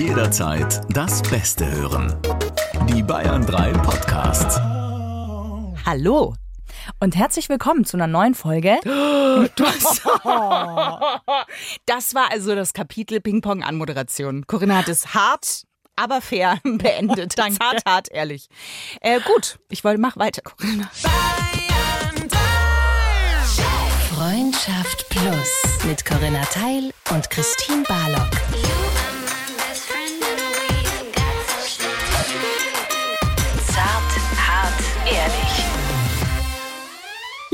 Jederzeit das Beste hören. Die Bayern 3 Podcasts. Hallo und herzlich willkommen zu einer neuen Folge. Das war also das Kapitel Ping-Pong-Anmoderation. Corinna hat es hart, aber fair beendet. Danke. Hart, hart, ehrlich. Äh, gut, ich wollte, mach weiter, Corinna. Freundschaft Plus mit Corinna Teil und Christine Barlock.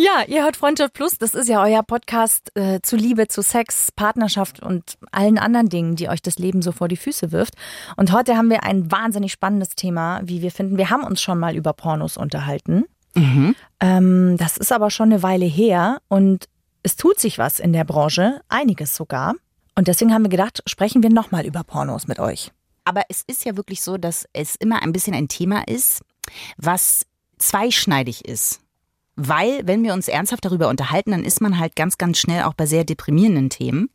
Ja, ihr hört Freundschaft Plus. Das ist ja euer Podcast äh, zu Liebe, zu Sex, Partnerschaft und allen anderen Dingen, die euch das Leben so vor die Füße wirft. Und heute haben wir ein wahnsinnig spannendes Thema, wie wir finden. Wir haben uns schon mal über Pornos unterhalten. Ähm, das ist aber schon eine Weile her und es tut sich was in der Branche, einiges sogar. Und deswegen haben wir gedacht, sprechen wir nochmal über Pornos mit euch. Aber es ist ja wirklich so, dass es immer ein bisschen ein Thema ist, was zweischneidig ist. Weil, wenn wir uns ernsthaft darüber unterhalten, dann ist man halt ganz, ganz schnell auch bei sehr deprimierenden Themen.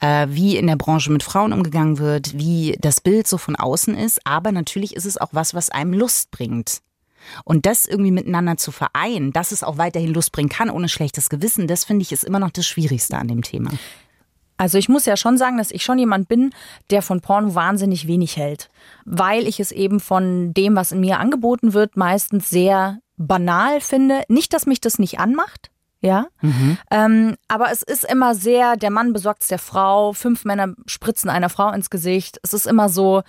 Äh, wie in der Branche mit Frauen umgegangen wird, wie das Bild so von außen ist. Aber natürlich ist es auch was, was einem Lust bringt. Und das irgendwie miteinander zu vereinen, dass es auch weiterhin Lust bringen kann, ohne schlechtes Gewissen, das finde ich ist immer noch das Schwierigste an dem Thema. Also ich muss ja schon sagen, dass ich schon jemand bin, der von Porno wahnsinnig wenig hält, weil ich es eben von dem, was in mir angeboten wird, meistens sehr banal finde. Nicht, dass mich das nicht anmacht, ja, ähm, aber es ist immer sehr, der Mann besorgt es der Frau, fünf Männer spritzen einer Frau ins Gesicht. Es ist immer so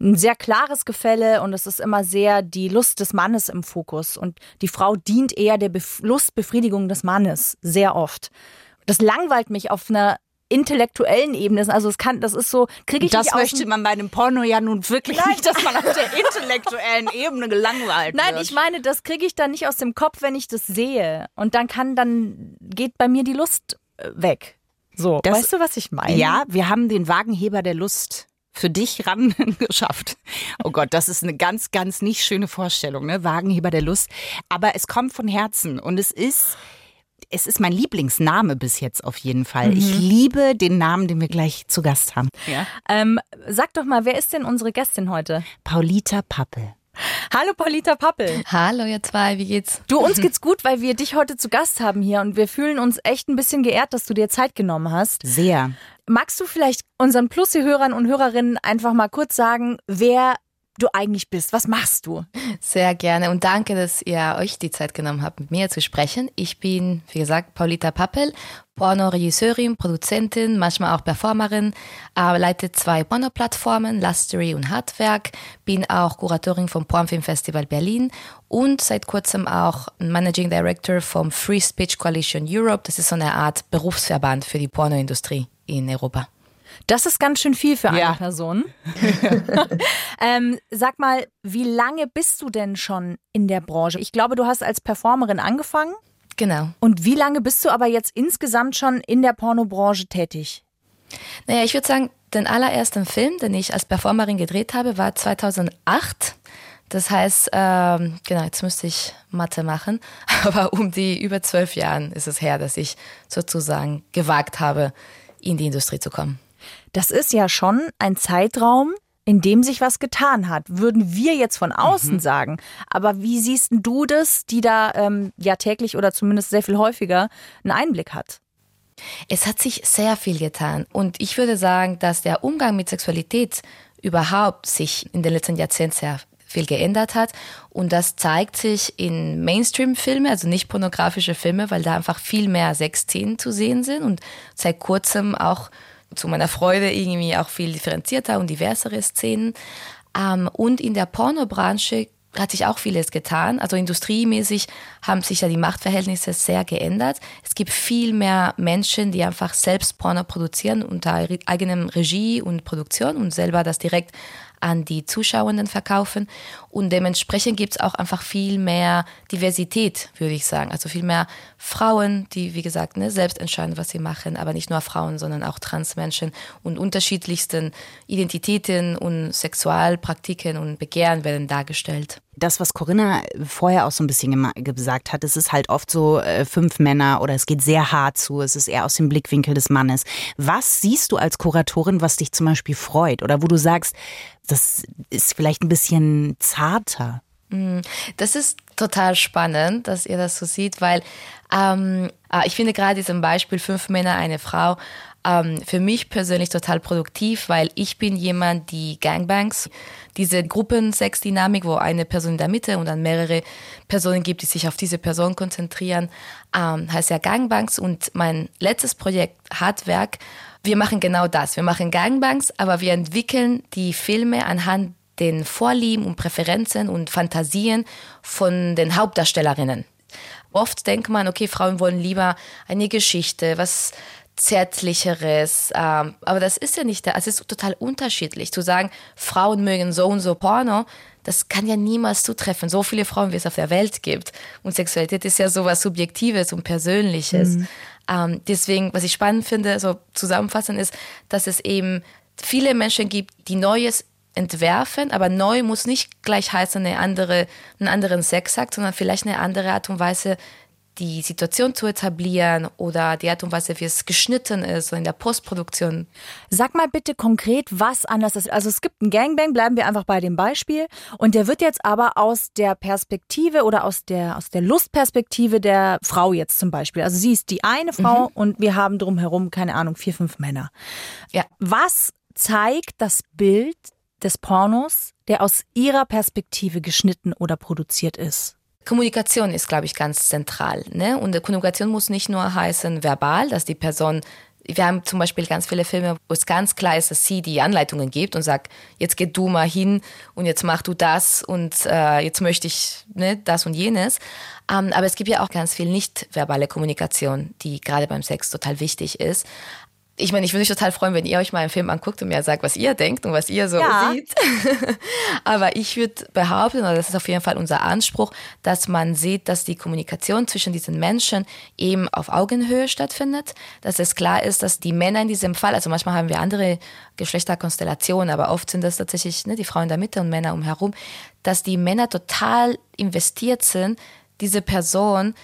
ein sehr klares Gefälle und es ist immer sehr die Lust des Mannes im Fokus und die Frau dient eher der Bef Lustbefriedigung des Mannes sehr oft. Das langweilt mich auf einer intellektuellen Ebene. Also es kann, das ist so, kriege ich das nicht möchte man bei einem Porno ja nun wirklich Nein. nicht, dass man auf der intellektuellen Ebene gelangweilt Nein, wird. ich meine, das kriege ich dann nicht aus dem Kopf, wenn ich das sehe. Und dann kann, dann geht bei mir die Lust äh, weg. So, Das- weißt du, was ich meine? Ja, wir haben den Wagenheber der Lust für dich ran geschafft. Oh Gott, das ist eine ganz, ganz nicht schöne Vorstellung, ne? Wagenheber der Lust. Aber es kommt von Herzen und es ist, es ist mein Lieblingsname bis jetzt auf jeden Fall. Ich liebe den Namen, den wir gleich zu Gast haben. Ja. Ähm, sag doch mal, wer ist denn unsere Gästin heute? Paulita Pappel. Hallo Paulita Pappel. Hallo ihr zwei, wie geht's? Du, uns geht's gut, weil wir dich heute zu Gast haben hier und wir fühlen uns echt ein bisschen geehrt, dass du dir Zeit genommen hast. Sehr. Magst du vielleicht unseren Plus-Hörern und Hörerinnen einfach mal kurz sagen, wer du eigentlich bist? Was machst du? Sehr gerne und danke, dass ihr euch die Zeit genommen habt, mit mir zu sprechen. Ich bin, wie gesagt, Paulita Pappel, Porno-Regisseurin, Produzentin, manchmal auch Performerin, äh, leite zwei Porno-Plattformen, Lustery und Handwerk, bin auch Kuratorin vom Pornfilm Festival Berlin und seit kurzem auch Managing Director vom Free Speech Coalition Europe. Das ist so eine Art Berufsverband für die Pornoindustrie in Europa. Das ist ganz schön viel für eine Ja. Person. ähm, sag mal, wie lange bist du denn schon in der Branche? Ich glaube, du hast als Performerin angefangen. Genau. Und wie lange bist du aber jetzt insgesamt schon in der Pornobranche tätig? Naja, ich würde sagen, den allerersten Film, den ich als Performerin gedreht habe, war 2008. Das heißt, ähm, genau, jetzt müsste ich Mathe machen, aber um die über zwölf Jahren ist es her, dass ich sozusagen gewagt habe, in die Industrie zu kommen. Das ist ja schon ein Zeitraum, in dem sich was getan hat, würden wir jetzt von außen sagen. Aber wie siehst denn du das, die da ähm, ja täglich oder zumindest sehr viel häufiger einen Einblick hat? Es hat sich sehr viel getan und ich würde sagen, dass der Umgang mit Sexualität überhaupt sich in den letzten Jahrzehnten sehr viel geändert hat und das zeigt sich in Mainstream-Filme, also nicht pornografische Filme, weil da einfach viel mehr Sexszenen zu sehen sind und seit kurzem auch zu meiner Freude irgendwie auch viel differenzierter und diversere Szenen. Ähm, und in der Pornobranche hat sich auch vieles getan. Also industriemäßig haben sich ja die Machtverhältnisse sehr geändert. Es gibt viel mehr Menschen, die einfach selbst Porno produzieren unter eigenem Regie und Produktion und selber das direkt an die Zuschauenden verkaufen. Und dementsprechend gibt es auch einfach viel mehr Diversität, würde ich sagen. Also viel mehr Frauen, die, wie gesagt, ne, selbst entscheiden, was sie machen, aber nicht nur Frauen, sondern auch Transmenschen und unterschiedlichsten Identitäten und Sexualpraktiken und Begehren werden dargestellt. das, was Corinna vorher auch so ein bisschen gesagt hat, es ist halt oft so äh, fünf Männer oder es geht sehr hart zu, es ist eher aus dem Blickwinkel des Mannes. Was siehst du als Kuratorin, was dich zum Beispiel freut oder wo du sagst, das ist vielleicht ein bisschen zarter? Mm, das ist total spannend, dass ihr das so seht, weil ähm, ah, ich finde gerade diesem Beispiel fünf Männer, eine Frau ähm, für mich persönlich total produktiv, weil ich bin jemand, die Gangbangs, diese Gruppensex-Dynamik, wo eine Person in der Mitte und dann mehrere Personen gibt, die sich auf diese Person konzentrieren, ähm, heißt ja Gangbangs. Und mein letztes Projekt, Hardwerk, wir machen genau das. Wir machen Gangbangs, aber wir entwickeln die Filme anhand den Vorlieben und Präferenzen und Fantasien von den Hauptdarstellerinnen. Oft denkt man, okay, Frauen wollen lieber eine Geschichte, was Zärtlicheres. Ähm, aber das ist ja nicht, es ist total unterschiedlich. Zu sagen, Frauen mögen so und so Porno, das kann ja niemals zutreffen. So viele Frauen, wie es auf der Welt gibt. Und Sexualität ist ja so was Subjektives und Persönliches. Mhm. Ähm, deswegen, was ich spannend finde, so zusammenfassend ist, dass es eben viele Menschen gibt, die Neues entwerfen, aber neu muss nicht gleich heißen, eine andere, einen anderen Sexakt, sondern vielleicht eine andere Art und Weise, die Situation zu etablieren oder die Art und Weise, wie es geschnitten ist in der Postproduktion. Sag mal bitte konkret, was anders ist. Also es gibt einen Gangbang, bleiben wir einfach bei dem Beispiel. Und der wird jetzt aber aus der Perspektive oder aus der, aus der Lustperspektive der Frau jetzt zum Beispiel. Also sie ist die eine Frau mhm. und wir haben drumherum, keine Ahnung, vier, fünf Männer. Ja. Was zeigt das Bild des Pornos, der aus ihrer Perspektive geschnitten oder produziert ist? Kommunikation ist, glaube ich, ganz zentral. Ne? Und Kommunikation muss nicht nur heißen verbal, dass die Person wir haben zum Beispiel ganz viele Filme, wo es ganz klar ist, dass sie die Anleitungen gibt und sagt, jetzt geh du mal hin und jetzt mach du das und äh, jetzt möchte ich ne, das und jenes. Ähm, aber es gibt ja auch ganz viel nicht verbale Kommunikation, die gerade beim Sex total wichtig ist ich meine, ich würde mich total freuen, wenn ihr euch mal einen Film anguckt und mir sagt, was ihr denkt und was ihr so ja. sieht. Aber ich würde behaupten, oder das ist auf jeden Fall unser Anspruch, dass man sieht, dass die Kommunikation zwischen diesen Menschen eben auf Augenhöhe stattfindet, dass es klar ist, dass die Männer in diesem Fall, also manchmal haben wir andere Geschlechterkonstellationen, aber oft sind das tatsächlich ne, die Frauen in der Mitte und Männer umherum, dass die Männer total investiert sind, diese Person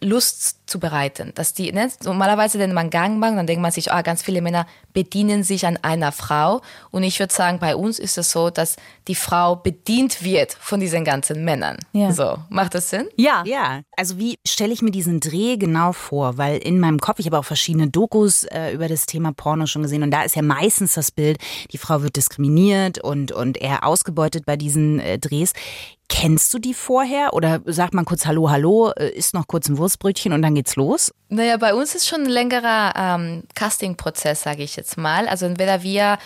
Lust zu bereiten. Dass die, ne, normalerweise, wenn man Gangbang, dann denkt man sich, ah, ganz viele Männer bedienen sich an einer Frau. Und ich würde sagen, bei uns ist es so, dass die Frau bedient wird von diesen ganzen Männern. Ja. So, macht das Sinn? Ja. Ja. Also wie stelle ich mir diesen Dreh genau vor? Weil in meinem Kopf, ich habe auch verschiedene Dokus äh, über das Thema Porno schon gesehen und da ist ja meistens das Bild, die Frau wird diskriminiert und, und eher ausgebeutet bei diesen äh, Drehs. Kennst du die vorher oder sagt man kurz Hallo, Hallo, äh, isst noch kurz ein Wurstbrötchen und dann geht's los? Naja, bei uns ist schon ein längerer ähm, Casting-Prozess, sage ich jetzt mal. Also entweder wir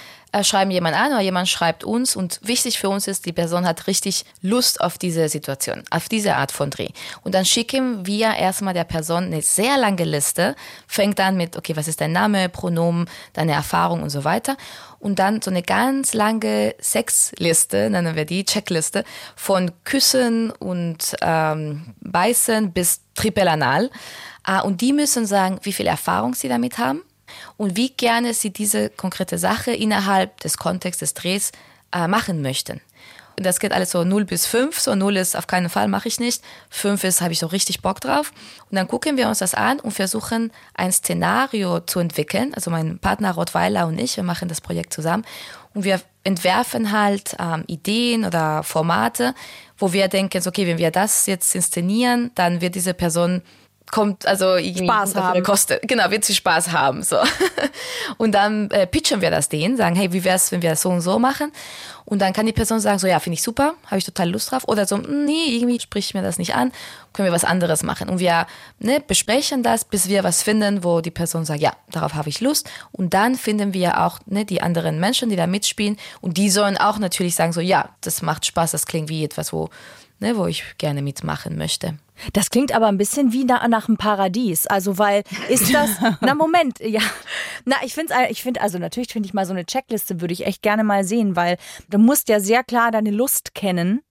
schreiben jemand an oder jemand schreibt uns und wichtig für uns ist, die Person hat richtig Lust auf diese Situation, auf diese Art von Dreh. Und dann schicken wir erstmal der Person eine sehr lange Liste, fängt an mit, okay, was ist dein Name, Pronomen, deine Erfahrung und so weiter. Und dann so eine ganz lange Sexliste, nennen wir die, Checkliste, von Küssen und ähm, Beißen bis Tripelanal. Äh, und die müssen sagen, wie viel Erfahrung sie damit haben und wie gerne sie diese konkrete Sache innerhalb des Kontextes des Drehs äh, machen möchten. Und das geht alles so 0 bis 5. So 0 ist auf keinen Fall, mache ich nicht. 5 ist, habe ich so richtig Bock drauf. Und dann gucken wir uns das an und versuchen ein Szenario zu entwickeln. Also mein Partner Rottweiler und ich, wir machen das Projekt zusammen. Und wir entwerfen halt ähm, Ideen oder Formate, wo wir denken, okay, wenn wir das jetzt inszenieren, dann wird diese Person kommt also Spaß haben. Kostet. Genau, wird sie Spaß haben. So. Und dann äh, pitchen wir das denen, sagen, hey, wie wär's, wenn wir das so und so machen? Und dann kann die Person sagen, so ja, finde ich super, habe ich total Lust drauf. Oder so, nee, irgendwie spricht mir das nicht an, können wir was anderes machen. Und wir ne, besprechen das, bis wir was finden, wo die Person sagt, ja, darauf habe ich Lust. Und dann finden wir auch ne, die anderen Menschen, die da mitspielen. Und die sollen auch natürlich sagen, so ja, das macht Spaß, das klingt wie etwas, wo, ne, wo ich gerne mitmachen möchte. Das klingt aber ein bisschen wie nach, nach einem Paradies. Also, weil ist das. na, Moment, ja. Na, ich finde ich finde, also natürlich finde ich mal so eine Checkliste, würde ich echt gerne mal sehen, weil du musst ja sehr klar deine Lust kennen,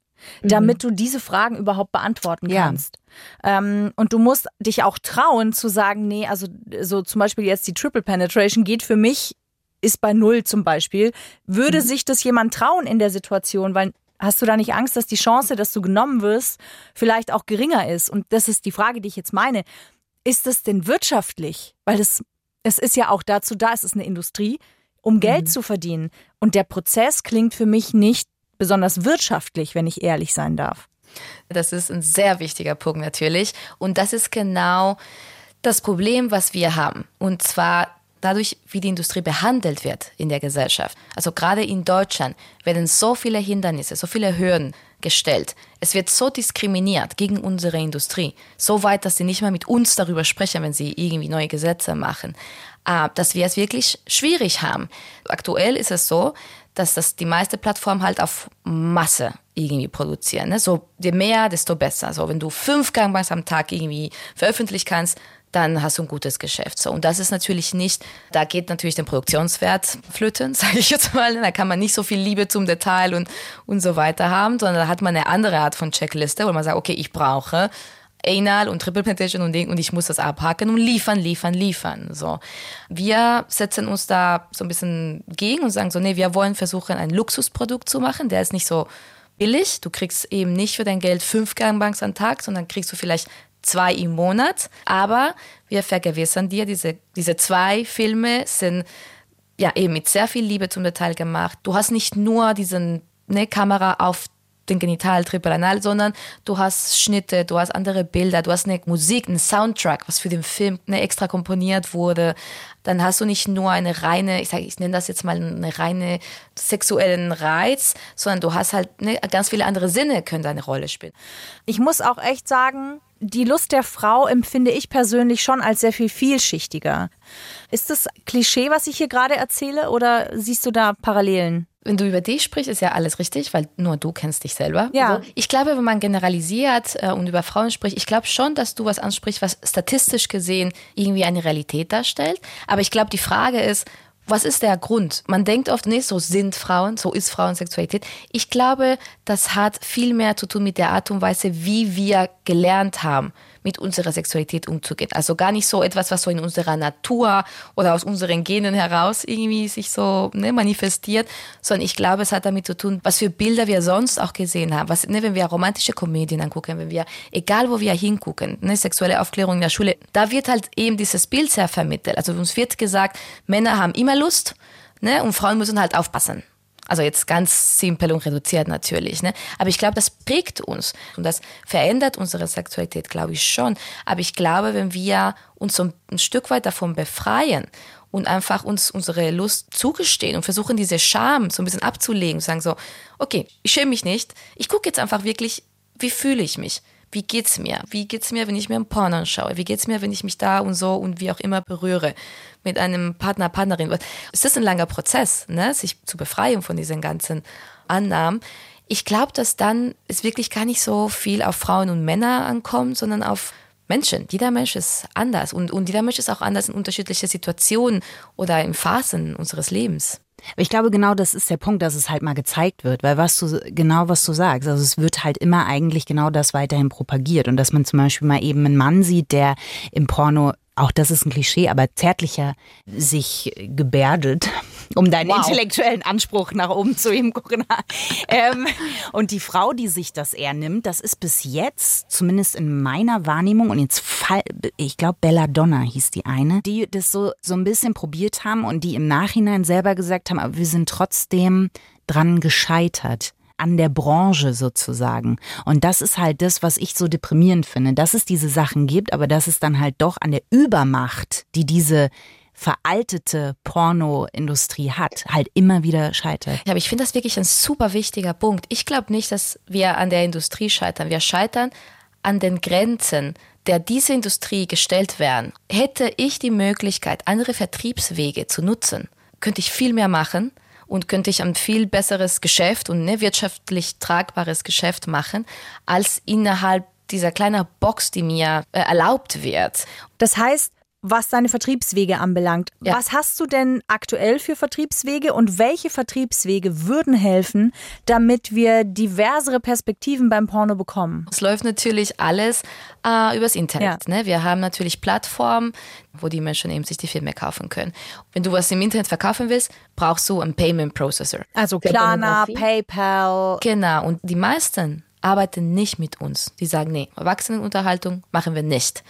damit mhm. du diese Fragen überhaupt beantworten kannst. Ja. Ähm, und du musst dich auch trauen zu sagen, nee, also so zum Beispiel jetzt die Triple Penetration geht für mich ist bei null zum Beispiel. Würde mhm. sich das jemand trauen in der Situation? Weil Hast du da nicht Angst, dass die Chance, dass du genommen wirst, vielleicht auch geringer ist? Und das ist die Frage, die ich jetzt meine. Ist das denn wirtschaftlich? Weil es, es ist ja auch dazu da, es ist eine Industrie, um Geld mhm. zu verdienen. Und der Prozess klingt für mich nicht besonders wirtschaftlich, wenn ich ehrlich sein darf. Das ist ein sehr wichtiger Punkt natürlich. Und das ist genau das Problem, was wir haben. Und zwar dadurch, wie die Industrie behandelt wird in der Gesellschaft. Also gerade in Deutschland werden so viele Hindernisse, so viele Hürden gestellt. Es wird so diskriminiert gegen unsere Industrie, so weit, dass sie nicht mal mit uns darüber sprechen, wenn sie irgendwie neue Gesetze machen, äh, dass wir es wirklich schwierig haben. Aktuell ist es so, dass das die meiste Plattform halt auf Masse irgendwie produzieren. Ne? So je mehr, desto besser. So wenn du fünf Gangbangs am Tag irgendwie veröffentlichen kannst, dann hast du ein gutes Geschäft. So, und das ist natürlich nicht, da geht natürlich der Produktionswert flöten, sage ich jetzt mal. Da kann man nicht so viel Liebe zum Detail und, und so weiter haben, sondern da hat man eine andere Art von Checkliste, wo man sagt, okay, ich brauche Anal und Triple Penetration und Ding und ich muss das abhaken und liefern, liefern, liefern. So. Wir setzen uns da so ein bisschen gegen und sagen so, nee, wir wollen versuchen, ein Luxusprodukt zu machen, der ist nicht so billig. Du kriegst eben nicht für dein Geld fünf Gangbanks am Tag, sondern kriegst du vielleicht zwei im Monat. Aber wir vergewissern dir, diese, diese zwei Filme sind ja eben mit sehr viel Liebe zum Detail gemacht. Du hast nicht nur diesen ne, Kamera auf den Genital Triple sondern du hast Schnitte, du hast andere Bilder, du hast eine Musik, einen Soundtrack, was für den Film ne, extra komponiert wurde. Dann hast du nicht nur eine reine, ich sage, ich nenne das jetzt mal eine reine sexuellen Reiz, sondern du hast halt ne, ganz viele andere Sinne können da eine Rolle spielen. Ich muss auch echt sagen, die Lust der Frau empfinde ich persönlich schon als sehr viel vielschichtiger. Ist das Klischee, was ich hier gerade erzähle, oder siehst du da Parallelen? wenn du über dich sprichst, ist ja alles richtig, weil nur du kennst dich selber. Ja. Also ich glaube, wenn man generalisiert äh, und über Frauen spricht, ich glaube schon, dass du was ansprichst, was statistisch gesehen irgendwie eine Realität darstellt. Aber ich glaube, die Frage ist, was ist der Grund? Man denkt oft, nee, so sind Frauen, so ist Frauensexualität. Ich glaube, das hat viel mehr zu tun mit der Art und Weise, wie wir gelernt haben, mit unserer Sexualität umzugehen. Also gar nicht so etwas, was so in unserer Natur oder aus unseren Genen heraus irgendwie sich so ne, manifestiert, sondern ich glaube, es hat damit zu tun, was für Bilder wir sonst auch gesehen haben. Was, ne, wenn wir romantische Komödien angucken, wenn wir, egal wo wir hingucken, ne, sexuelle Aufklärung in der Schule, da wird halt eben dieses Bild sehr vermittelt. Also uns wird gesagt, Männer haben immer Lust ne, und Frauen müssen halt aufpassen. Also jetzt ganz simpel und reduziert natürlich. Ne? Aber ich glaube, das prägt uns und das verändert unsere Sexualität, glaube ich schon. Aber ich glaube, wenn wir uns so ein Stück weit davon befreien und einfach uns unsere Lust zugestehen und versuchen, diese Scham so ein bisschen abzulegen, sagen so, okay, ich schäme mich nicht, ich gucke jetzt einfach wirklich, wie fühle ich mich? Wie geht's mir? Wie geht's mir, wenn ich mir ein Porno anschaue? Wie geht's mir, wenn ich mich da und so und wie auch immer berühre mit einem Partner, Partnerin? Es ist ein langer Prozess, ne? sich zu befreien von diesen ganzen Annahmen. Ich glaube, dass dann es wirklich gar nicht so viel auf Frauen und Männer ankommt, sondern auf Menschen. Jeder Mensch ist anders und, und jeder Mensch ist auch anders in unterschiedlichen Situationen oder in Phasen unseres Lebens. Ich glaube, genau das ist der Punkt, dass es halt mal gezeigt wird, weil was du, genau was du sagst, also es wird halt immer eigentlich genau das weiterhin propagiert. Und dass man zum Beispiel mal eben einen Mann sieht, der im Porno auch das ist ein Klischee, aber zärtlicher sich gebärdet, um deinen wow. intellektuellen Anspruch nach oben zu heben, Corinna. ähm, und die Frau, die sich das eher nimmt, das ist bis jetzt, zumindest in meiner Wahrnehmung, und jetzt fall, ich glaube Belladonna hieß die eine, die das so, so ein bisschen probiert haben und die im Nachhinein selber gesagt haben, aber wir sind trotzdem dran gescheitert an der Branche sozusagen. Und das ist halt das, was ich so deprimierend finde, dass es diese Sachen gibt, aber dass es dann halt doch an der Übermacht, die diese veraltete Pornoindustrie hat, halt immer wieder scheitert. Ja, aber ich finde das wirklich ein super wichtiger Punkt. Ich glaube nicht, dass wir an der Industrie scheitern. Wir scheitern an den Grenzen, der diese Industrie gestellt werden. Hätte ich die Möglichkeit, andere Vertriebswege zu nutzen, könnte ich viel mehr machen und könnte ich ein viel besseres Geschäft und ne, wirtschaftlich tragbares Geschäft machen, als innerhalb dieser kleinen Box, die mir äh, erlaubt wird. Das heißt, was deine Vertriebswege anbelangt. Ja. Was hast du denn aktuell für Vertriebswege und welche Vertriebswege würden helfen, damit wir diversere Perspektiven beim Porno bekommen? Es läuft natürlich alles äh, übers Internet. Ja. Ne? Wir haben natürlich Plattformen, wo die Menschen eben sich die Filme kaufen können. Wenn du was im Internet verkaufen willst, brauchst du einen Payment Processor. Also Klarna. PayPal. Genau, und die meisten arbeiten nicht mit uns. Die sagen, nee, Erwachsenenunterhaltung machen wir nicht.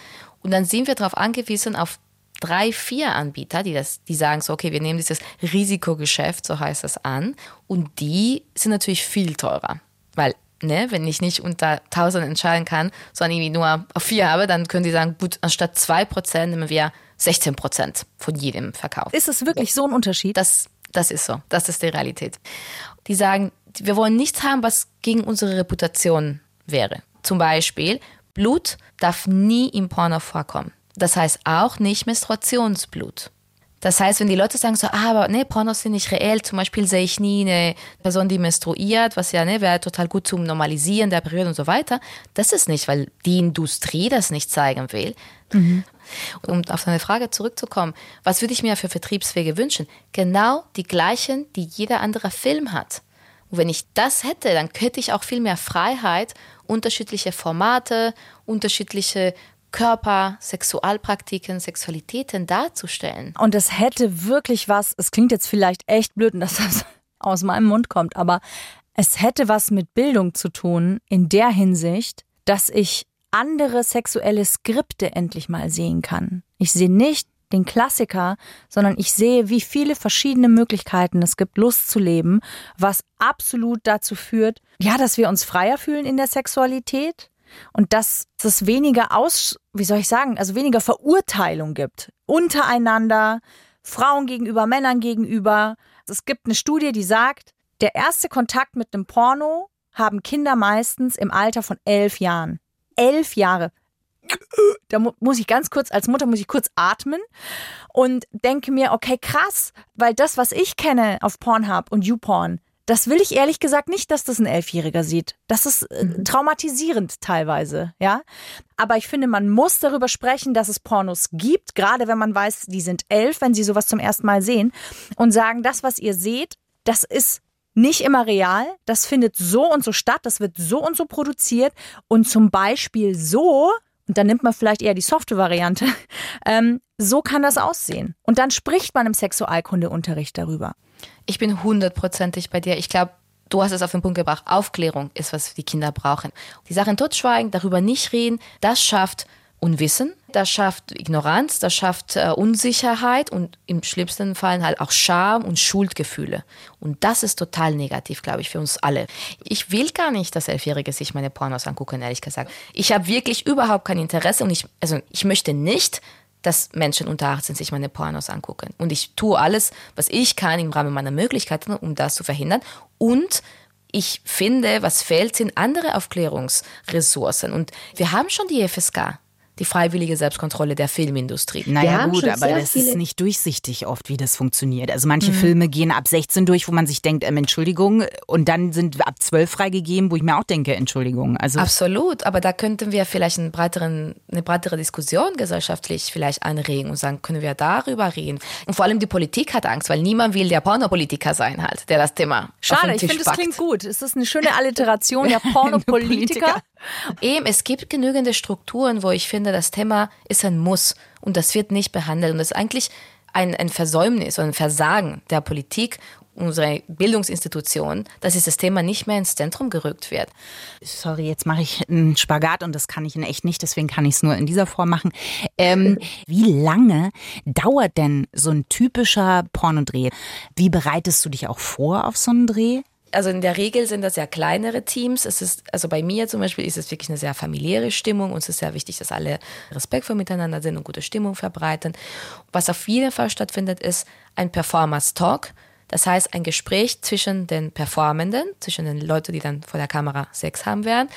Und dann sind wir darauf angewiesen, auf drei, vier Anbieter, die, das, die sagen so, okay, wir nehmen dieses Risikogeschäft, so heißt das, an. Und die sind natürlich viel teurer. Weil, ne, wenn ich nicht unter 1000 entscheiden kann, sondern irgendwie nur auf vier habe, dann können die sagen, gut, anstatt 2% nehmen wir 16% von jedem Verkauf. Ist es wirklich so ein Unterschied? Das, das ist so. Das ist die Realität. Die sagen, wir wollen nichts haben, was gegen unsere Reputation wäre. Zum Beispiel, Blut darf nie im Porno vorkommen. Das heißt auch nicht Menstruationsblut. Das heißt, wenn die Leute sagen so, ah, aber nee, Pornos sind nicht reell, zum Beispiel sehe ich nie eine Person, die menstruiert, was ja ne, wäre total gut zum Normalisieren der Periode und so weiter. Das ist nicht, weil die Industrie das nicht zeigen will. Um auf deine Frage zurückzukommen, was würde ich mir für Vertriebswege wünschen? Genau die gleichen, die jeder andere Film hat. Und wenn ich das hätte, dann hätte ich auch viel mehr Freiheit, unterschiedliche Formate, unterschiedliche Körper, Sexualpraktiken, Sexualitäten darzustellen. Und es hätte wirklich was, es klingt jetzt vielleicht echt blöd, dass das aus meinem Mund kommt, aber es hätte was mit Bildung zu tun in der Hinsicht, dass ich andere sexuelle Skripte endlich mal sehen kann. Ich sehe nicht den Klassiker, sondern ich sehe, wie viele verschiedene Möglichkeiten es gibt, Lust zu leben, was absolut dazu führt, ja, dass wir uns freier fühlen in der Sexualität und dass es weniger aus, wie soll ich sagen, also weniger Verurteilung gibt untereinander, Frauen gegenüber, Männern gegenüber. Es gibt eine Studie, die sagt, der erste Kontakt mit einem Porno haben Kinder meistens im Alter von elf Jahren. Elf Jahre. Da mu muss ich ganz kurz, als Mutter muss ich kurz atmen und denke mir, okay, krass, weil das, was ich kenne auf Pornhub und YouPorn, das will ich ehrlich gesagt nicht, dass das ein Elfjähriger sieht. Das ist äh, traumatisierend teilweise, ja. Aber ich finde, man muss darüber sprechen, dass es Pornos gibt, gerade wenn man weiß, die sind elf, wenn sie sowas zum ersten Mal sehen und sagen, das, was ihr seht, das ist nicht immer real, das findet so und so statt, das wird so und so produziert und zum Beispiel so, und dann nimmt man vielleicht eher die softe Variante, ähm, so kann das aussehen. Und dann spricht man im Sexualkundeunterricht darüber. Ich bin hundertprozentig bei dir. Ich glaube, du hast es auf den Punkt gebracht. Aufklärung ist, was die Kinder brauchen. Die Sachen totschweigen, darüber nicht reden, das schafft Unwissen, das schafft Ignoranz, das schafft äh, Unsicherheit und im schlimmsten Fall halt auch Scham und Schuldgefühle. Und das ist total negativ, glaube ich, für uns alle. Ich will gar nicht, dass Elfjährige sich meine Pornos angucken, ehrlich gesagt. Ich habe wirklich überhaupt kein Interesse und ich, also ich möchte nicht, dass Menschen unter 18 sich meine Pornos angucken. Und ich tue alles, was ich kann im Rahmen meiner Möglichkeiten, um das zu verhindern. Und ich finde, was fehlt, sind andere Aufklärungsressourcen. Und wir haben schon die FSK, die freiwillige Selbstkontrolle der Filmindustrie. Naja, gut, aber das ist nicht durchsichtig oft, wie das funktioniert. Also manche Filme gehen ab 16 durch, wo man sich denkt, ähm, Entschuldigung, und dann sind ab 12 freigegeben, wo ich mir auch denke, Entschuldigung. Also Absolut, aber da könnten wir vielleicht einen breiteren, eine breitere Diskussion gesellschaftlich vielleicht anregen und sagen, können wir darüber reden. Und vor allem die Politik hat Angst, weil niemand will der Pornopolitiker sein halt, der das Thema auf Schade, ich finde, es packt. klingt gut. Es ist eine schöne Alliteration der Pornopolitiker. Eben, es gibt genügende Strukturen, wo ich finde, das Thema ist ein Muss und das wird nicht behandelt. Und das ist eigentlich ein, ein Versäumnis oder ein Versagen der Politik, unserer Bildungsinstitutionen, dass dieses Thema nicht mehr ins Zentrum gerückt wird. sorry, jetzt mache ich einen Spagat und das kann ich in echt nicht, deswegen kann ich es nur in dieser Form machen. Ähm, wie lange dauert denn so ein typischer Pornodreh? Wie bereitest du dich auch vor auf so einen Dreh? Also in der Regel sind das ja kleinere Teams. Es ist, also bei mir zum Beispiel ist es wirklich eine sehr familiäre Stimmung. Uns ist sehr wichtig, dass alle respektvoll miteinander sind und gute Stimmung verbreiten. Was auf jeden Fall stattfindet, ist ein Performance Talk. Das heißt, ein Gespräch zwischen den Performenden, zwischen den Leuten, die dann vor der Kamera Sex haben werden.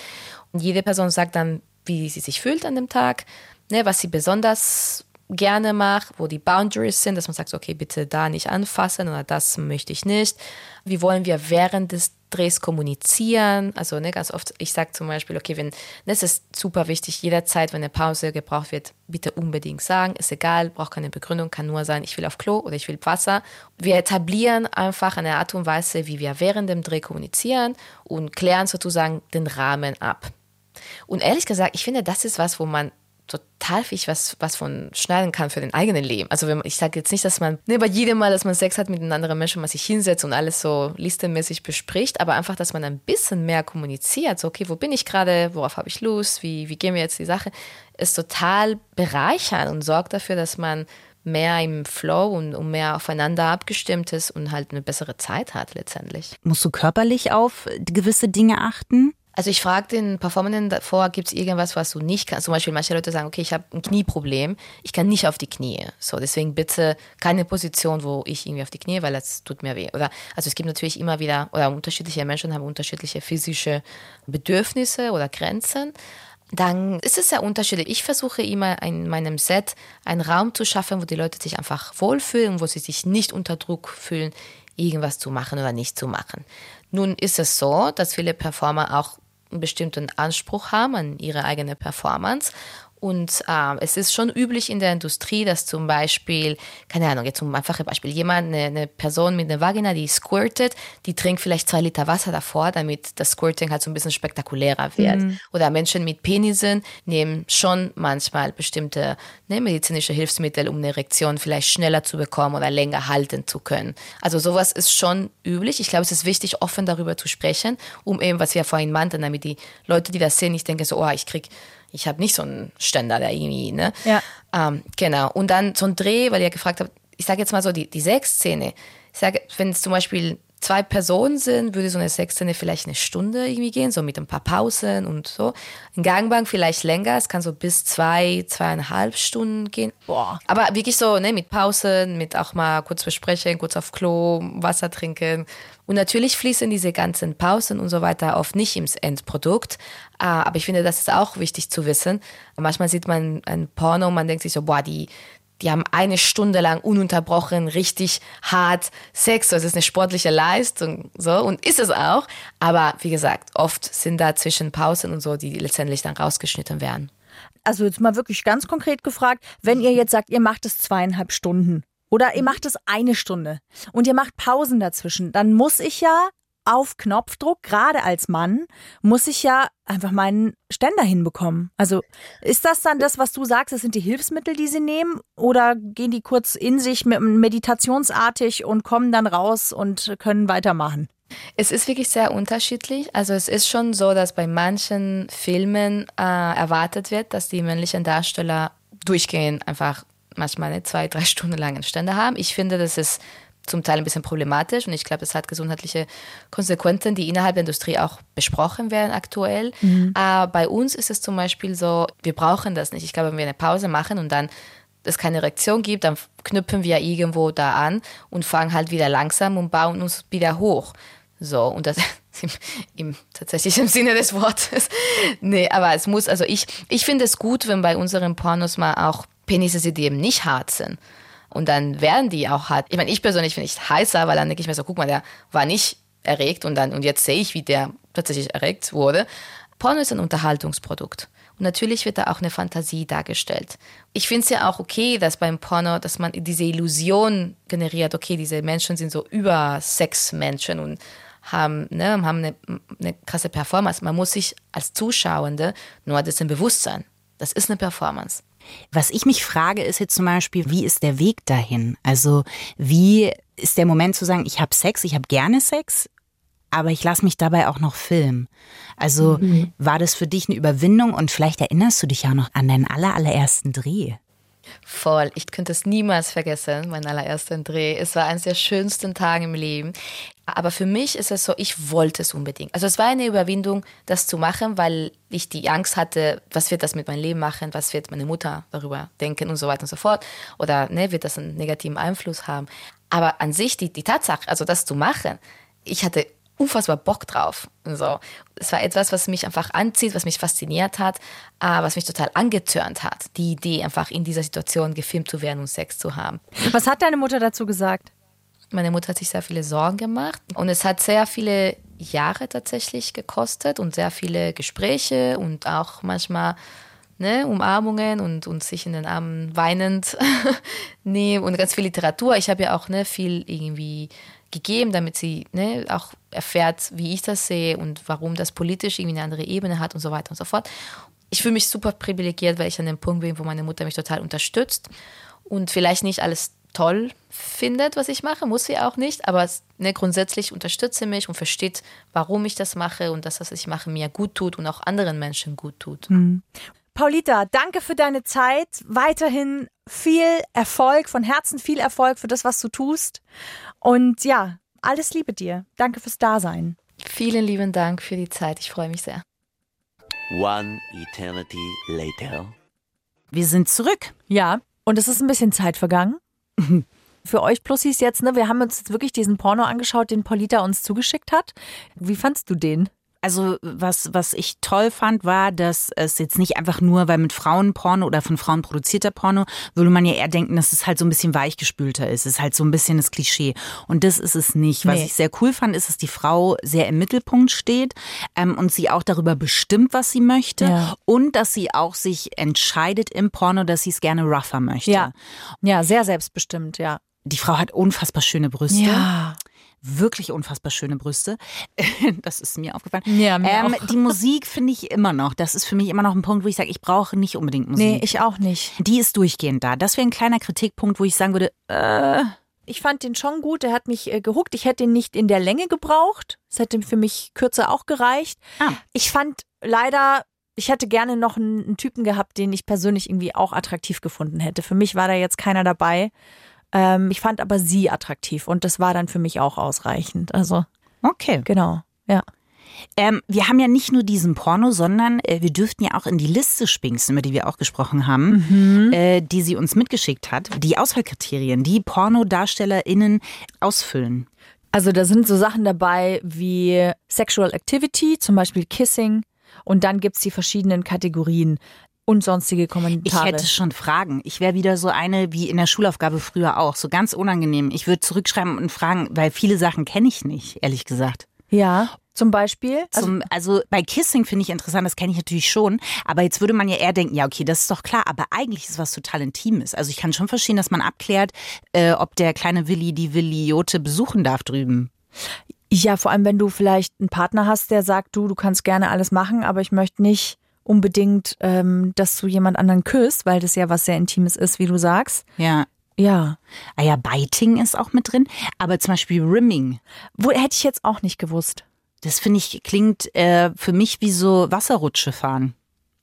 Und jede Person sagt dann, wie sie sich fühlt an dem Tag, ne, was sie besonders gerne mache, wo die Boundaries sind, dass man sagt, okay, bitte da nicht anfassen oder das möchte ich nicht. Wie wollen wir während des Drehs kommunizieren? Also ne, ganz oft, ich sage zum Beispiel, okay, wenn, ne, es ist super wichtig, jederzeit, wenn eine Pause gebraucht wird, bitte unbedingt sagen, ist egal, braucht keine Begründung, kann nur sein, ich will auf Klo oder ich will Wasser. Wir etablieren einfach eine Art und Weise, wie wir während dem Dreh kommunizieren und klären sozusagen den Rahmen ab. Und ehrlich gesagt, ich finde, das ist was, wo man total viel was, was von schneiden kann für den eigenen Leben. Also wenn man, ich sage jetzt nicht, dass man ne, bei jedem Mal, dass man Sex hat mit einem anderen Menschen, man sich hinsetzt und alles so listemäßig bespricht, aber einfach, dass man ein bisschen mehr kommuniziert. So, okay, wo bin ich gerade, worauf habe ich Lust, wie, wie gehen wir jetzt die Sache, ist total bereichernd und sorgt dafür, dass man mehr im Flow und, und mehr aufeinander abgestimmt ist und halt eine bessere Zeit hat letztendlich. Musst du körperlich auf gewisse Dinge achten? Also ich frage den Performenden davor, gibt es irgendwas, was du nicht kannst? Zum Beispiel manche Leute sagen, okay, ich habe ein Knieproblem, ich kann nicht auf die Knie. So, deswegen bitte keine Position, wo ich irgendwie auf die Knie, weil das tut mir weh. Oder also es gibt natürlich immer wieder, oder unterschiedliche Menschen haben unterschiedliche physische Bedürfnisse oder Grenzen. Dann ist es sehr unterschiedlich. Ich versuche immer in meinem Set einen Raum zu schaffen, wo die Leute sich einfach wohlfühlen, wo sie sich nicht unter Druck fühlen, irgendwas zu machen oder nicht zu machen. Nun ist es so, dass viele Performer auch einen bestimmten Anspruch haben an ihre eigene Performance und äh, es ist schon üblich in der Industrie, dass zum Beispiel, keine Ahnung, jetzt zum einfachen Beispiel, jemand, eine, eine, Person mit einer Vagina, die squirtet, die trinkt vielleicht zwei Liter Wasser davor, damit das Squirting halt so ein bisschen spektakulärer wird. Mhm. Oder Menschen mit Penisen nehmen schon manchmal bestimmte ne, medizinische Hilfsmittel, um eine Erektion vielleicht schneller zu bekommen oder länger halten zu können. Also sowas ist schon üblich. Ich glaube, es ist wichtig, offen darüber zu sprechen, um eben, was wir vorhin meinten, damit die Leute, die das sehen, nicht denken so, oh, ich krieg ich habe nicht so einen Ständer da irgendwie, ne? Ja. Ähm, genau. Und dann so ein Dreh, weil ihr gefragt habt, ich sage jetzt mal so, die, die Sexszene. Ich sage, wenn es zum Beispiel zwei Personen sind, würde so eine Sexszene vielleicht eine Stunde irgendwie gehen, so mit ein paar Pausen und so. Ein Gangbang vielleicht länger, es kann so bis zwei, zweieinhalb Stunden gehen. Boah. Aber wirklich so, ne, mit Pausen, mit auch mal kurz besprechen, kurz auf Klo, Wasser trinken. Und natürlich fließen diese ganzen Pausen und so weiter oft nicht ins Endprodukt. Ah, aber ich finde, das ist auch wichtig zu wissen. Manchmal sieht man ein Porno und man denkt sich so, boah, die, die haben eine Stunde lang ununterbrochen richtig hart Sex. Das ist eine sportliche Leistung, so. Und ist es auch. Aber wie gesagt, oft sind da zwischen Pausen und so, die letztendlich dann rausgeschnitten werden. Also jetzt mal wirklich ganz konkret gefragt, wenn ihr jetzt sagt, ihr macht es zweieinhalb Stunden oder ihr macht es eine Stunde und ihr macht Pausen dazwischen, dann muss ich ja auf Knopfdruck, gerade als Mann, muss ich ja einfach meinen Ständer hinbekommen. Also ist das dann das, was du sagst, das sind die Hilfsmittel, die sie nehmen? Oder gehen die kurz in sich meditationsartig und kommen dann raus und können weitermachen? Es ist wirklich sehr unterschiedlich. Also es ist schon so, dass bei manchen Filmen äh, erwartet wird, dass die männlichen Darsteller durchgehend einfach manchmal eine zwei, drei Stunden langen Ständer haben. Ich finde, das ist zum Teil ein bisschen problematisch und ich glaube, es hat gesundheitliche Konsequenzen, die innerhalb der Industrie auch besprochen werden aktuell. Mhm. Aber äh, bei uns ist es zum Beispiel so, wir brauchen das nicht. Ich glaube, wenn wir eine Pause machen und dann es keine Reaktion gibt, dann knüpfen wir irgendwo da an und fangen halt wieder langsam und bauen uns wieder hoch. So, und das im, im tatsächlich im Sinne des Wortes. nee, aber es muss, also ich, ich finde es gut, wenn bei unseren Pornos mal auch Penisse die eben nicht hart sind. Und dann werden die auch hart. Ich meine, ich persönlich finde ich heißer, weil dann denke ich mir so, guck mal, der war nicht erregt und dann, und jetzt sehe ich, wie der tatsächlich erregt wurde. Porno ist ein Unterhaltungsprodukt. Und natürlich wird da auch eine Fantasie dargestellt. Ich finde es ja auch okay, dass beim Porno, dass man diese Illusion generiert, okay, diese Menschen sind so über Sexmenschen und haben, ne, haben eine, eine krasse Performance. Man muss sich als Zuschauende nur dessen bewusst sein. Das ist eine Performance. Was ich mich frage, ist jetzt zum Beispiel, wie ist der Weg dahin? Also wie ist der Moment zu sagen, ich habe Sex, ich habe gerne Sex, aber ich lasse mich dabei auch noch filmen. Also mhm. war das für dich eine Überwindung und vielleicht erinnerst du dich ja noch an deinen aller, allerersten Dreh. Voll. Ich könnte es niemals vergessen, mein allererster Dreh. Es war eines der schönsten Tage im Leben. Aber für mich ist es so, ich wollte es unbedingt. Also es war eine Überwindung, das zu machen, weil ich die Angst hatte, was wird das mit meinem Leben machen, was wird meine Mutter darüber denken und so weiter und so fort. Oder ne, wird das einen negativen Einfluss haben. Aber an sich, die, die Tatsache, also das zu machen, ich hatte unfassbar Bock drauf. So. Es war etwas, was mich einfach anzieht, was mich fasziniert hat, äh, was mich total angetörnt hat. Die Idee, einfach in dieser Situation gefilmt zu werden und Sex zu haben. Was hat deine Mutter dazu gesagt? Meine Mutter hat sich sehr viele Sorgen gemacht und es hat sehr viele Jahre tatsächlich gekostet und sehr viele Gespräche und auch manchmal ne, Umarmungen und, und sich in den Armen weinend nehmen und ganz viel Literatur. Ich habe ja auch ne, viel irgendwie gegeben, damit sie ne, auch erfährt, wie ich das sehe und warum das politisch irgendwie eine andere Ebene hat und so weiter und so fort. Ich fühle mich super privilegiert, weil ich an dem Punkt bin, wo meine Mutter mich total unterstützt und vielleicht nicht alles toll findet, was ich mache, muss sie auch nicht, aber ne, grundsätzlich unterstütze mich und versteht, warum ich das mache und dass das, was ich mache, mir gut tut und auch anderen Menschen gut tut. Mhm. Paulita, danke für deine Zeit. Weiterhin viel Erfolg, von Herzen viel Erfolg für das, was du tust. Und ja, alles Liebe dir. Danke fürs Dasein. Vielen lieben Dank für die Zeit. Ich freue mich sehr. One eternity later. Wir sind zurück. Ja, und es ist ein bisschen Zeit vergangen. Für euch Plussis jetzt, ne? Wir haben uns jetzt wirklich diesen Porno angeschaut, den Paulita uns zugeschickt hat. Wie fandst du den? Also was, was ich toll fand, war, dass es jetzt nicht einfach nur, weil mit Frauen Porno oder von Frauen produzierter Porno, würde man ja eher denken, dass es halt so ein bisschen weichgespülter ist. Es ist halt so ein bisschen das Klischee. Und das ist es nicht. Was Nee. ich sehr cool fand, ist, dass die Frau sehr im Mittelpunkt steht ähm, und sie auch darüber bestimmt, was sie möchte. Ja. Und dass sie auch sich entscheidet im Porno, dass sie es gerne rougher möchte. Ja. Ja, sehr selbstbestimmt, ja. Die Frau hat unfassbar schöne Brüste. Ja. Wirklich unfassbar schöne Brüste. Das ist mir aufgefallen. Ja, mir ähm. Die Musik finde ich immer noch. Das ist für mich immer noch ein Punkt, wo ich sage, ich brauche nicht unbedingt Musik. Nee, ich auch nicht. die ist durchgehend da. Das wäre ein kleiner Kritikpunkt, wo ich sagen würde, äh, Ich fand den schon gut, der hat mich äh, gehuckt. Ich hätte ihn nicht in der Länge gebraucht. Es hätte für mich kürzer auch gereicht. Ah. Ich fand leider, ich hätte gerne noch einen Typen gehabt, den ich persönlich irgendwie auch attraktiv gefunden hätte. Für mich war da jetzt keiner dabei. Ähm, ich fand aber sie attraktiv und das war dann für mich auch ausreichend. Also, okay. genau, ja. Ähm, wir haben ja nicht nur diesen Porno, sondern äh, wir dürften ja auch in die Liste spinksen, über die wir auch gesprochen haben, äh, die sie uns mitgeschickt hat. Die Auswahlkriterien, die PornodarstellerInnen ausfüllen. Also da sind so Sachen dabei wie Sexual Activity, zum Beispiel Kissing. Und dann gibt's die verschiedenen Kategorien und sonstige Ich Kommentare. hätte schon Fragen. Ich wäre wieder so eine wie in der Schulaufgabe früher auch. So ganz unangenehm. Ich würde zurückschreiben und fragen, weil viele Sachen kenne ich nicht, ehrlich gesagt. ja, zum Beispiel. Also, Zum, also bei Kissing finde ich interessant, das kenne ich natürlich schon. Aber jetzt würde man ja eher denken, ja, okay, das ist doch klar. Aber eigentlich ist es was total Intimes. Also ich kann schon verstehen, dass man abklärt, äh, ob der kleine Willi die Williote besuchen darf drüben. ja, vor allem, wenn du vielleicht einen Partner hast, der sagt, du, du kannst gerne alles machen, aber ich möchte nicht unbedingt, ähm, dass du jemand anderen küsst, weil das ja was sehr Intimes ist, wie du sagst. Ja. Ja. Ah ja, Biting ist auch mit drin. Aber zum Beispiel Rimming. Wo hätte ich jetzt auch nicht gewusst. Das finde ich, klingt äh, für mich wie so Wasserrutsche fahren.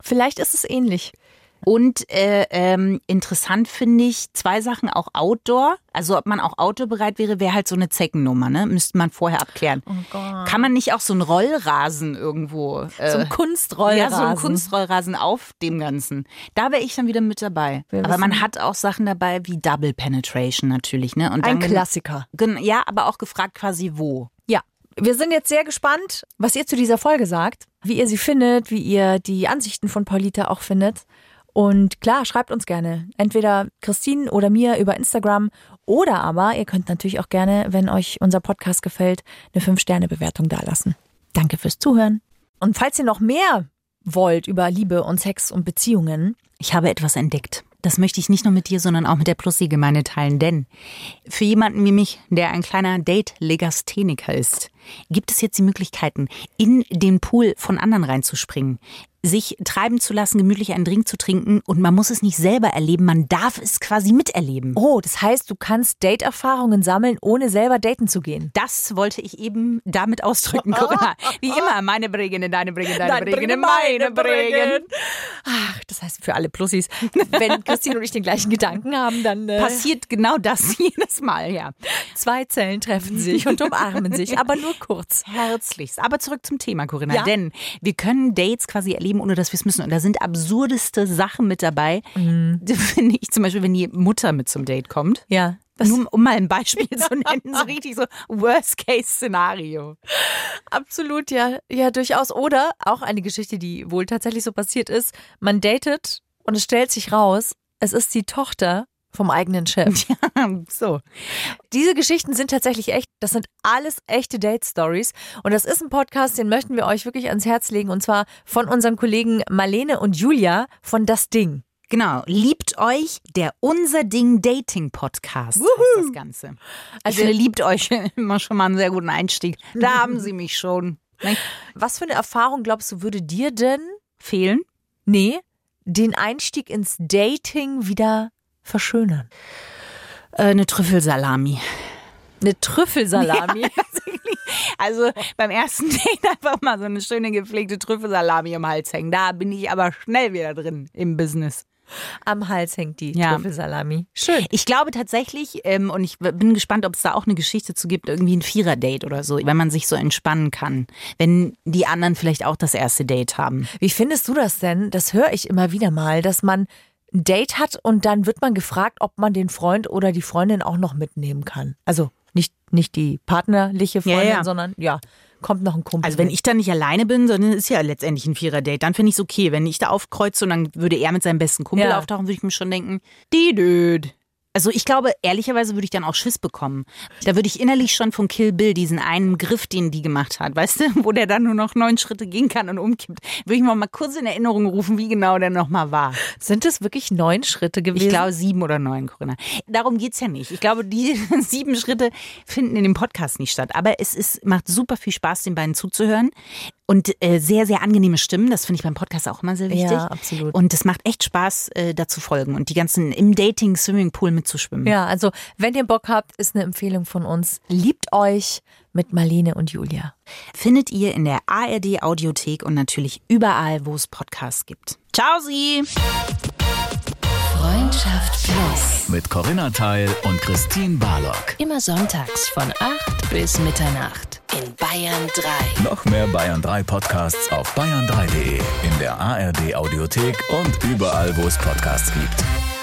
Vielleicht ist es ähnlich. Und äh, ähm, interessant finde ich zwei Sachen auch Outdoor. Also ob man auch Outdoor bereit wäre, wäre halt so eine Zeckennummer, ne? Müsste man vorher abklären. Kann man nicht auch so einen Rollrasen irgendwo? Äh, So ein Kunstrollrasen. Ja, so ein Kunstrollrasen auf dem Ganzen. Da wäre ich dann wieder mit dabei. Wir aber man hat auch Sachen dabei wie Double Penetration natürlich, ne? Und Ein Klassiker. Ja, aber auch gefragt quasi wo. Ja, wir sind jetzt sehr gespannt, was ihr zu dieser Folge sagt, wie ihr sie findet, wie ihr die Ansichten von Paulita auch findet. Und klar, schreibt uns gerne. Entweder Christine oder mir über Instagram oder aber ihr könnt natürlich auch gerne, wenn euch unser Podcast gefällt, eine 5-Sterne-Bewertung dalassen. Danke fürs Zuhören. Und falls ihr noch mehr wollt über Liebe und Sex und Beziehungen, Ich habe etwas entdeckt. Das möchte ich nicht nur mit dir, sondern auch mit der Plussi-Gemeinde teilen. Denn für jemanden wie mich, der ein kleiner Date-Legastheniker ist, gibt es jetzt die Möglichkeiten, in den Pool von anderen reinzuspringen, sich treiben zu lassen, gemütlich einen Drink zu trinken und man muss es nicht selber erleben, man darf es quasi miterleben. oh, das heißt, du kannst Date-Erfahrungen sammeln, ohne selber daten zu gehen. Das wollte ich eben damit ausdrücken, Corinna. Wie immer, meine Bringen, deine Bringen, deine Dein Bringen, Bringen, meine. Bringen. Ach, das heißt für alle Plussis, wenn Christine und ich den gleichen Gedanken haben, dann äh, Passiert genau das jedes Mal, ja. zwei Zellen treffen sich und umarmen sich, aber nur kurz. Herzlichst. Aber zurück zum Thema, Corinna. Ja. Denn wir können Dates quasi erleben, ohne dass wir es müssen. Und da sind absurdeste Sachen mit dabei. Mhm. Finde ich zum Beispiel, wenn die Mutter mit zum Date kommt. Ja. Nur um mal ein Beispiel zu nennen, so richtig so Worst-Case-Szenario. Absolut, ja, ja, durchaus. Oder auch eine Geschichte, die wohl tatsächlich so passiert ist. Man datet und es stellt sich raus, es ist die Tochter vom eigenen Chef. so. Diese Geschichten sind tatsächlich echt. Das sind alles echte Date-Stories. Und das ist ein Podcast, den möchten wir euch wirklich ans Herz legen. Und zwar von unseren Kollegen Marlene und Julia von Das Ding. Genau, liebt euch der Unser Ding Dating Podcast. Heißt das Ganze. Also, finde, liebt euch immer schon mal einen sehr guten Einstieg. Da haben sie mich schon. Ne? Was für eine Erfahrung glaubst du, würde dir denn Fehlen? Nee, den Einstieg ins Dating wieder verschönern? Äh, eine Trüffelsalami. Eine Trüffelsalami. Also beim ersten Date einfach mal so eine schöne gepflegte Trüffelsalami im Hals hängen. Da bin ich aber schnell wieder drin im Business. Am Hals hängt die Ja. Trüffelsalami. Schön. Ich glaube tatsächlich, ähm, und ich bin gespannt, ob es da auch eine Geschichte zu gibt, irgendwie ein Vierer-Date oder so, wenn man sich so entspannen kann. Wenn die anderen vielleicht auch das erste Date haben. Wie findest du das denn? Das höre ich immer wieder mal, dass man ein Date hat und dann wird man gefragt, ob man den Freund oder die Freundin auch noch mitnehmen kann. Also nicht, nicht die partnerliche Ja, Freundin, ja. sondern ja, kommt noch ein Kumpel. Also wenn ich da nicht alleine bin, sondern es ist ja letztendlich ein Vierer-Date, dann finde ich es okay. Wenn ich da aufkreuze und dann würde er mit seinem besten Kumpel Ja. auftauchen, würde ich mir schon denken, die Död. Also ich glaube, ehrlicherweise würde ich dann auch Schiss bekommen. Da würde ich innerlich schon von Kill Bill diesen einen Griff, den die gemacht hat, weißt du, wo der dann nur noch neun Schritte gehen kann und umkippt, würde ich mir mal kurz in Erinnerung rufen, wie genau der nochmal war. Sind es wirklich neun Schritte gewesen? Ich glaube sieben oder neun, Corinna. Darum geht's ja nicht. Ich glaube, die sieben Schritte finden in dem Podcast nicht statt. Aber es ist, macht super viel Spaß, den beiden zuzuhören. Und äh, sehr, sehr angenehme Stimmen. Das finde ich beim Podcast auch immer sehr wichtig. Ja, absolut. Und es macht echt Spaß, äh, da zu folgen und die ganzen im Dating-Swimmingpool mitzuschwimmen. Ja, also wenn ihr Bock habt, ist eine Empfehlung von uns. Liebt euch mit Marlene und Julia. Findet ihr in der ARD Audiothek und natürlich überall, wo es Podcasts gibt. Ciao, Sie! Freundschaft Plus. Mit Corinna Teil und Christine Barlock. Immer sonntags von 8 bis Mitternacht in Bayern 3. Noch mehr Bayern 3 Podcasts auf bayern3.de, in der ARD Audiothek und überall, wo es Podcasts gibt.